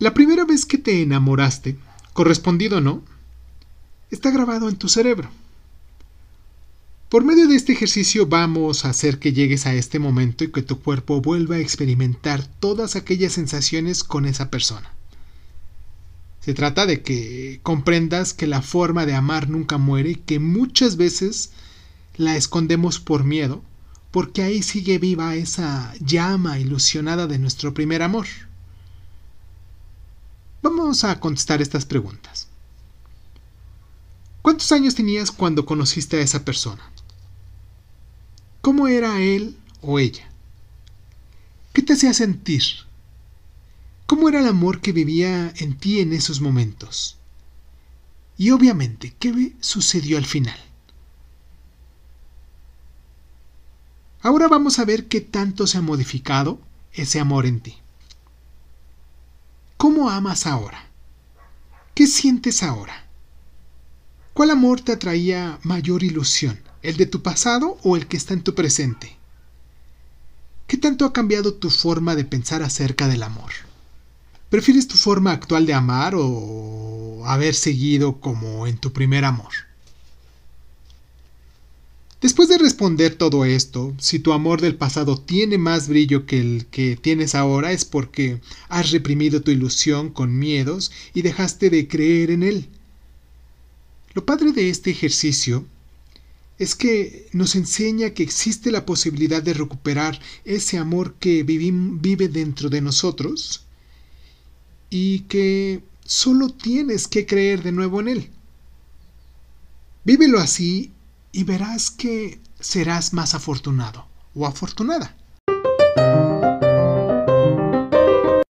La primera vez que te enamoraste, correspondido o no, está grabado en tu cerebro. Por medio de este ejercicio vamos a hacer que llegues a este momento y que tu cuerpo vuelva a experimentar todas aquellas sensaciones con esa persona. Se trata de que comprendas que la forma de amar nunca muere y que muchas veces la escondemos por miedo, porque ahí sigue viva esa llama ilusionada de nuestro primer amor. Vamos a contestar estas preguntas. ¿Cuántos años tenías cuando conociste a esa persona? ¿Cómo era él o ella? ¿Qué te hacía sentir? ¿Cómo era el amor que vivía en ti en esos momentos? Y obviamente, ¿qué sucedió al final? Ahora vamos a ver qué tanto se ha modificado ese amor en ti. ¿Cómo amas ahora? ¿Qué sientes ahora? ¿Cuál amor te atraía mayor ilusión? ¿El de tu pasado o el que está en tu presente? ¿Qué tanto ha cambiado tu forma de pensar acerca del amor? ¿Prefieres tu forma actual de amar o haber seguido como en tu primer amor? Después de responder todo esto, si tu amor del pasado tiene más brillo que el que tienes ahora es porque has reprimido tu ilusión con miedos y dejaste de creer en él. Lo padre de este ejercicio es que nos enseña que existe la posibilidad de recuperar ese amor que vive dentro de nosotros y que solo tienes que creer de nuevo en él. Vívelo así y verás que serás más afortunado o afortunada.